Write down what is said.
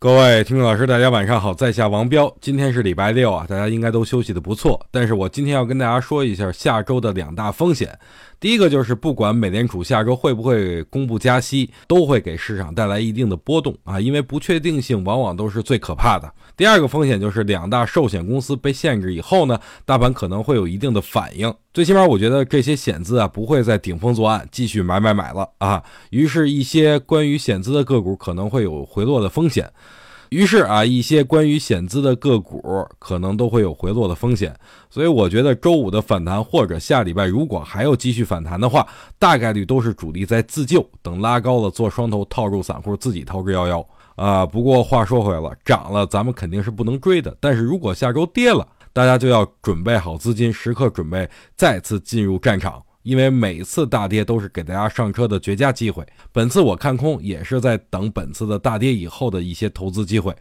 各位听众老师，大家晚上好，在下王彪。今天是礼拜六啊，大家应该都休息的不错。但是我今天要跟大家说一下下周的两大风险。第一个就是，不管美联储下周会不会公布加息，都会给市场带来一定的波动啊，因为不确定性往往都是最可怕的。第二个风险就是，两大寿险公司被限制以后呢，大盘可能会有一定的反应。最起码，我觉得这些险资啊，不会在顶风作案，继续买买买了啊。于是，一些关于险资的个股可能会有回落的风险。于是啊，一些关于险资的个股可能都会有回落的风险，所以我觉得周五的反弹或者下礼拜如果还要继续反弹的话，大概率都是主力在自救，等拉高了做双头套住散户，自己逃之夭夭啊。不过话说回来了，涨了咱们肯定是不能追的，但是如果下周跌了，大家就要准备好资金，时刻准备再次进入战场。因为每次大跌都是给大家上车的绝佳机会，本次我看空也是在等本次的大跌以后的一些投资机会。